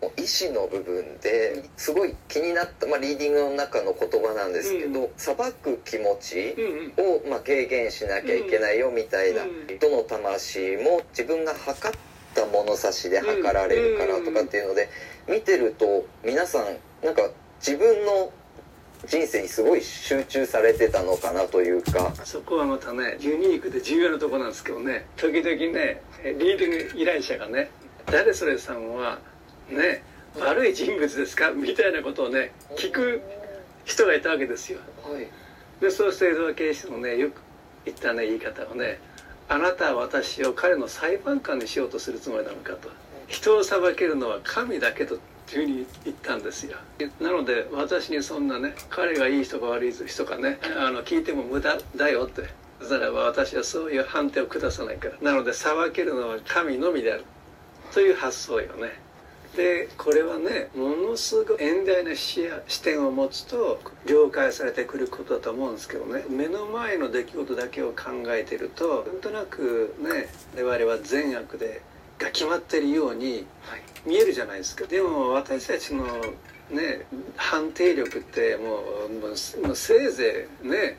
意思の部分ですごい気になった、まあ、リーディングの中の言葉なんですけど、うん。裁く気持ちを、まあ、軽減しなきゃいけないよみたいな、うんどの魂も自分が測った物差しで測られるからとかっていうので、見てると皆さんなんか自分の人生にすごい集中されてたのかなというか。そこはまたねユニークで重要なとこなんですけどね時々ねリーディング依頼者がね「誰それさんはね悪い人物ですか?」みたいなことをね聞く人がいたわけですよ。はい。でそうして江戸警視のねよく言ったね言い方をね「あなたは私を彼の裁判官にしようとするつもりなのか」と「人を裁けるのは神だけと」いうふうに言ったんですよ。なので私にそんなね彼がいい人か悪い人かねあの聞いても無駄だよって。ならば私はそういう判定を下さないから。なので裁けるのは神のみである。という発想よねでこれはねものすごい遠大な視野視点を持つと了解されてくることだと思うんですけどね。目の前の出来事だけを考えてるとなんとなくね我々は善悪でが決まってるようにはい。見えるじゃないですか。でも私たちのね判定力ってもうもうもうせいぜいね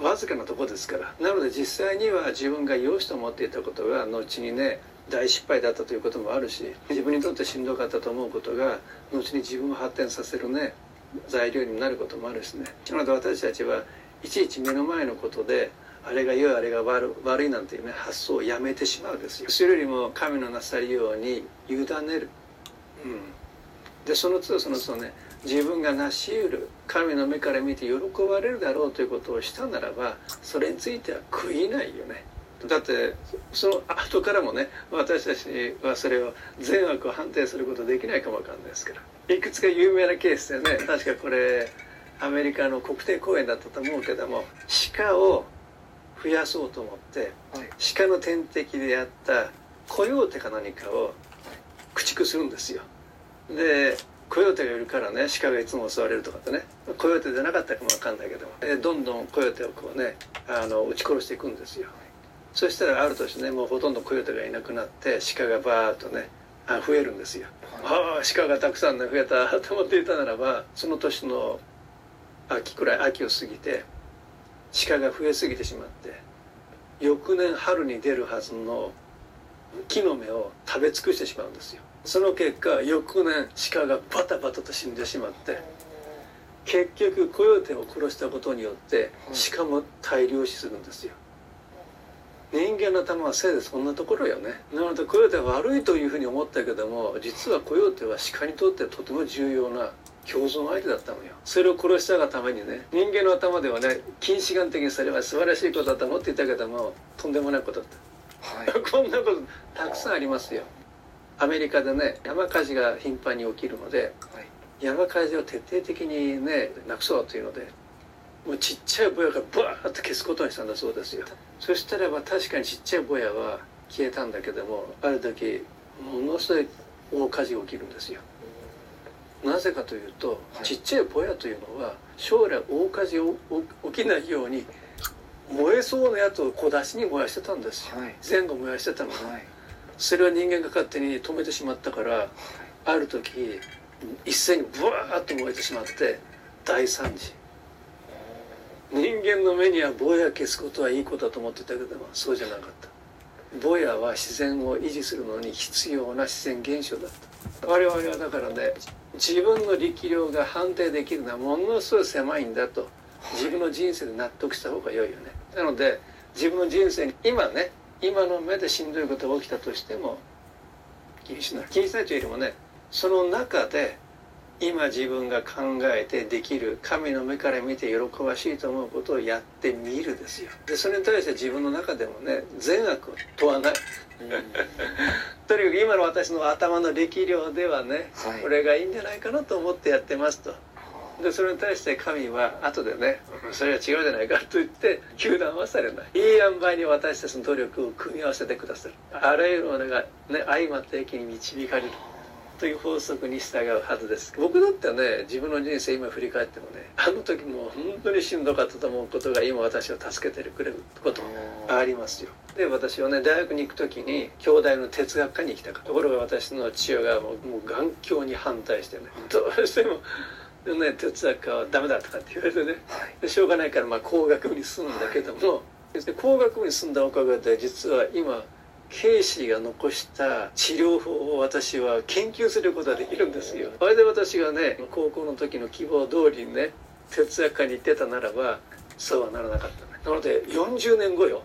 わずかなとこですから。なので実際には自分が良しと思っていたことが後にね大失敗だったということもあるし自分にとってしんどかったと思うことが後に自分を発展させるね材料になることもあるしね。なので私たちはいちいち目の前のことであれが良いあれが悪悪いなんていうね発想をやめてしまうですよ。それよりも神のなさるように委ねる。うん。でその都度その都度ね自分が成し得る神の目から見て喜ばれるだろうということをしたならばそれについては悔いないよね。だってその後からもね私たちはそれを善悪を判定することできないかもわかんないですからいくつか有名なケースでね。確かこれアメリカの国定公園だったと思うけども鹿を増やそうと思ってはい。鹿の天敵であったコヨーテか何かを駆逐するんですよ。でコヨーテがいるからね鹿がいつも襲われるとかってね。コヨーテじゃなかったかもわかんないけども。でどんどんコヨーテをこうねあの撃ち殺していくんですよそしたらある年ねもうほとんどコヨーテがいなくなって鹿がバーッとねあ増えるんですよ。ああ鹿がたくさんね増えた と思っていたならばその年の秋くらい秋を過ぎて鹿が増えすぎてしまって翌年春に出るはずの木の芽を食べ尽くしてしまうんですよ。その結果翌年鹿がバタバタと死んでしまって結局コヨーテを殺したことによって鹿も大量死するんですよ人間の頭はせいぜいそんなところよね。なのでコヨーテは悪いというふうに思ったけども実はコヨーテは鹿にとってとても重要な共存相手だったのよ。それを殺したがためにね人間の頭ではね近視眼的にそれは素晴らしいことだと思っていたけどもとんでもないことだった。はい。こんなことたくさんありますよ。アメリカでね山火事が頻繁に起きるのではい。山火事を徹底的にねなくそうというのでもうちっちゃいぼやからバーッと消すことにしたんだそうですよ。そしたらば確かにちっちゃいぼやは消えたんだけどもある時ものすごい大火事が起きるんですよ。なぜかというとはい。ちっちゃいぼやというのは将来大火事を起きないように燃えそうなやつを小出しに燃やしてたんですよ。はい。前後燃やしてたのねはい。それは人間が勝手に止めてしまったからある時一斉にブワーッと燃えてしまって大惨事人間の目にはぼや消すことはいいことだと思ってたけどもそうじゃなかった。ぼやは自然を維持するのに必要な自然現象だった。我々はだからね自分の力量が判定できるのはものすごい狭いんだと。自分の人生で納得した方が良いよね。なので自分の人生に今ね今の目でしんどいことが起きたとしても気にしない。気にしないというよりもねその中で今自分が考えてできる神の目から見て喜ばしいと思うことをやってみるですよ。でそれに対して自分の中でもね善悪を問わない。とにかく今の私の頭の力量ではね、はい。これがいいんじゃないかなと思ってやってますと。でそれに対して神は後でね「それは違うじゃないか」と言って糾弾はされない。いい塩梅に私たちの努力を組み合わせてくださる。あらゆるものがね相まって駅に導かれるという法則に従うはずです。僕だってね自分の人生今振り返ってもねあの時もう本当にしんどかったと思うことが今私を助けてくれることありますよ。で私はね大学に行く時に兄弟の哲学科に行きたかった。ところが私の父親がもうもう眼鏡に反対してねどうしてもね、哲学科はダメだとかって言われてね、でしょうがないからまあ工学部に進んだけども、で工学部に進んだおかげで実は今ケイシーが残した治療法を私は研究することができるんですよ。あれで私がね高校の時の希望通りにね哲学科に行ってたならばそうはならなかったね。なので40年後よ。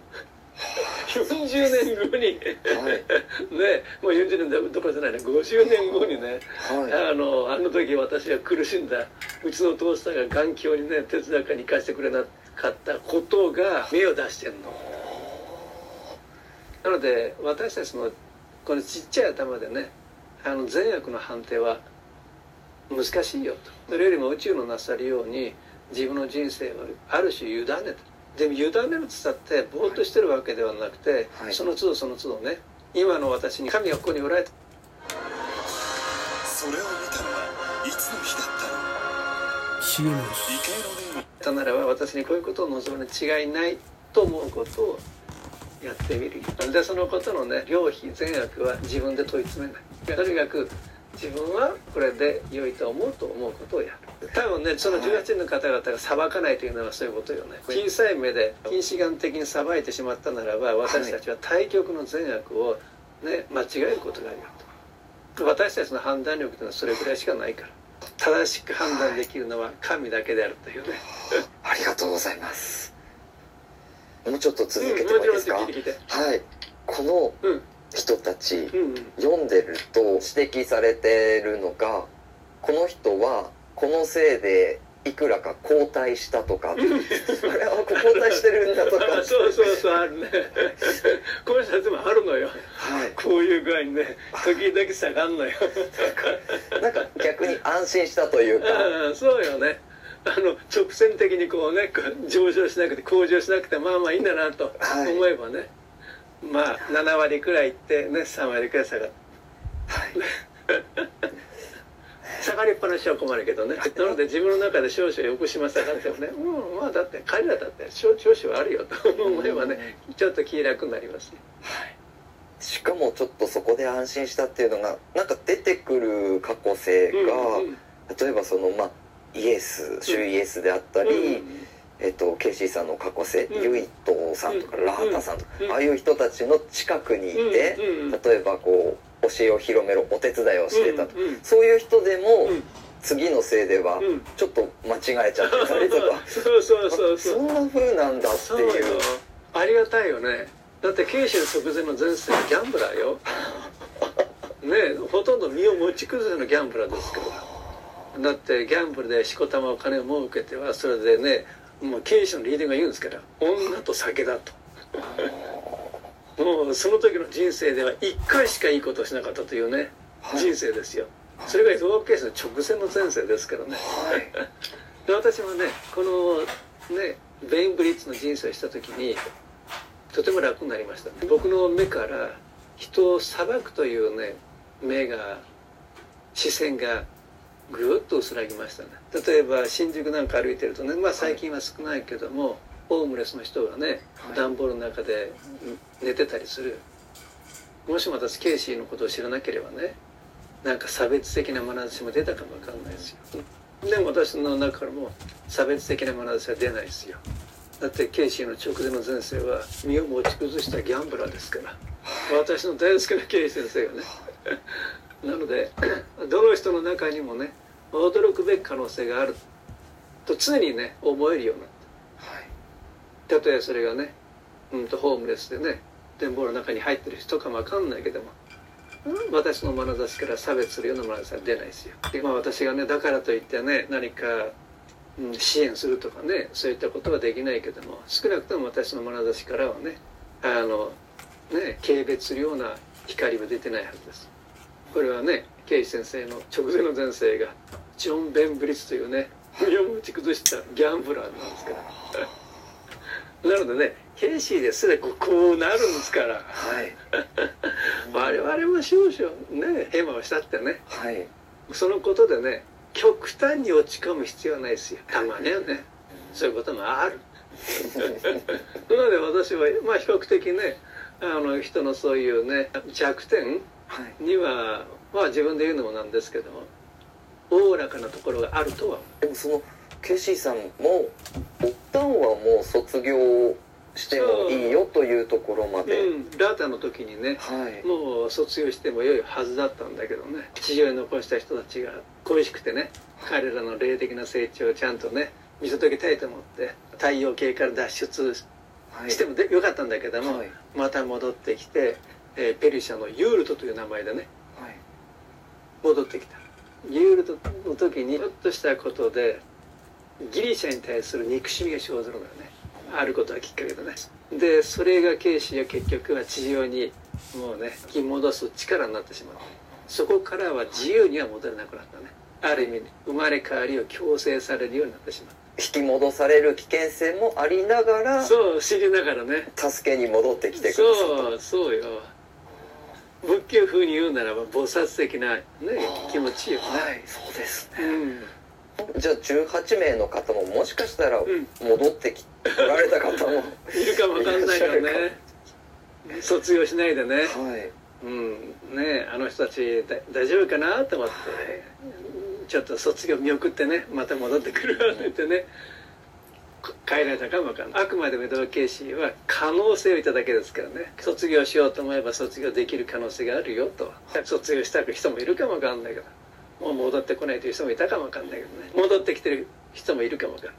40年後に、はい。ねもう40年どころじゃないね。50年後にね、はい。あのあの時私が苦しんだうちのお父さんが眼鏡にね哲学科に行かせてくれなかったことが芽を出してんのなので私たちのこのちっちゃい頭でねあの善悪の判定は難しいよと。それよりも宇宙のなさるように自分の人生をある種委ねた。でも委ねるって言ったってぼーっとしてるわけではなくて、はい。その都度その都度ね今の私に神がここにおられた。それを見たのはいつの日だったの？のネームたならば私にこういうことを望むに違いないと思うことをやってみる。でそのことのね良否善悪は自分で問い詰めない。とにかく自分はこれで良いと思うと思うことをやる。多分ねその18人の方々が裁かないというのはそういうことよね。小さい目で近視眼的に裁いてしまったならば私たちは対極の善悪をね間違えることがあるよと。私たちの判断力というのはそれぐらいしかないから。正しく判断できるのは神だけであるというね。ありがとうございますもうちょっと続けてうんもいいですか、聞いて聞いて。はい。このうん。人たち、うん読んでると指摘されてるのがこの人はこのせいでいくらか後退したとか。あれあ後退してるんだとか。そうそうそうあるね。この人たちもあるのよ。はい。こういう具合にね時々下がんのよ。なんか逆に安心したというか。うんそうよねあの直線的にこうね上昇しなくて向上しなくてまあまあいいんだなとはい。思えばね、まあ7割くらいいってね3割くらい下がって。はい。下がりっぱなしは困るけどね。なので自分の中で少々横島下がってもねうんまあだって彼らだって少調子はあるよと思えばねちょっと気楽になりますね。しかもちょっとそこで安心したってい。うのがなんか出てくる過去性が、うんうん例えばそのまあイエス主イエスであったり、えっと、ケイシーさんの過去性、うん。ユイトさんとかうんラータさんとか、うんああいう人たちの近くにいて、うんうん例えばこう教えを広めるお手伝いをしてたと、うんうんそういう人でも、うん。次のせいではうん。ちょっと間違えちゃってたりとか、そうそうそうそそんな風なんだってそうよ。いうありがたいよね。だって慶州直前の前世はギャンブラーよ。ねえほとんど身を持ち崩せのギャンブラーですからだってギャンブルでしこたまお金を儲けてはそれでねもう慶州のリーディングが言うんですから女と酒だと。もうその時の人生では1回しかいいことをしなかったというね、はい。人生ですよ。それがゾーケースの直前の前世ですからね。はい。で私もねこのねベインブリッツの人生をした時にとても楽になりました。僕の目から人を裁くというね目が視線がぐーっと薄らぎましたね。例えば新宿なんか歩いてるとねまあ最近は少ないけども、ホームレスの人がねはい。段ボールの中で寝てたりする。もしも私ケイシーのことを知らなければねなんか差別的な眼差しも出たかもわかんないですよ。でも私の中からも差別的な眼差しは出ないですよ。だってケイシーの直前の前世は身を持ち崩したギャンブラーですから。私の大好きなケイ先生がね。なので人の中にもね驚くべき可能性がある。と常にね思えるようになったたとえそれがね、うん、とホームレスでね展望の中に入ってる人かもわかんないけどもうん。私の眼差しから差別するような眼差しは出ないですよ。今私がねだからといってね何か、うん、支援するとかねそういったことはできないけども少なくとも私の眼差しからはねあのね軽蔑するような光は出てないはずですこれはねケイ先生の直前の前世がジョン・ベン・ブリッツというね身を持ち崩したギャンブラーなんですから。なのでねケイシーですらこうなるんですから。はい。我々も少々ねヘマをしたってね。はい。そのことでね極端に落ち込む必要はないですよ。たまにはね。そういうこともある。なので私はまあ比較的ねあの人のそういうね弱点はいにはまあ自分で言うのもなんですけどもおおらかなところがあるとは。思でもそのケイシーさんも一旦はもう卒業してもいいよというところまう、で、う。ん、ラータの時にねはい。もう卒業しても良いはずだったんだけどね。地上に残した人たちが恋しくてね彼らの霊的な成長をちゃんとね見届けたいと思って太陽系から脱出はい。してもでよかったんだけども、はい。また戻ってきて、えーペルシャのユールトという名前でね。はい。戻ってきた。ユールトの時にちょっとしたことでギリシャに対する憎しみが生ずるのよね。あることがきっかけでね。でそれがケイシーは結局は地上にもうね引き戻す力になってしまう。そこからは自由には戻れなくなったね。ある意味生まれ変わりを強制されるようになってしまう。引き戻される危険性もありながらそう知りながらね。助けに戻ってきてくださそうそうよ仏教風に言うならば菩薩的なね気持ちよね、はいそうですね。うん。じゃあ18名の方ももしかしたらん。戻ってきられた方も いるかもわかんないからね卒業しないでね。はい。うん。ねあの人たちだ大丈夫かなと思って、ちょっと卒業見送ってねまた戻ってくるわって言ってねこ帰られたかもわかんない。あくまでも同系士は可能性をいただけですからね。卒業しようと思えば卒業できる可能性があるよと。卒業したく人もいるかもわかんないけど。もう戻ってこないという人もいたかもわかんないけどね。戻ってきてる人もいるかもわかんない。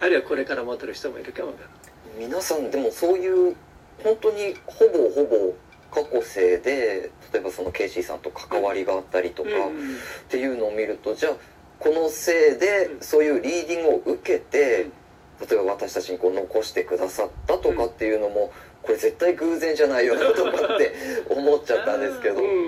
あるいはこれから戻る人もいるかもわかんない。皆さんでもそういう本当にほぼほぼ過去生で例えばそのケイシーさんと関わりがあったりとかうん。っていうのを見るとじゃあこのせいでうん。そういうリーディングを受けてうん。例えば私たちにこう残してくださったとかっていうのもこれ絶対偶然じゃないよなとかって思っちゃったんですけど。うん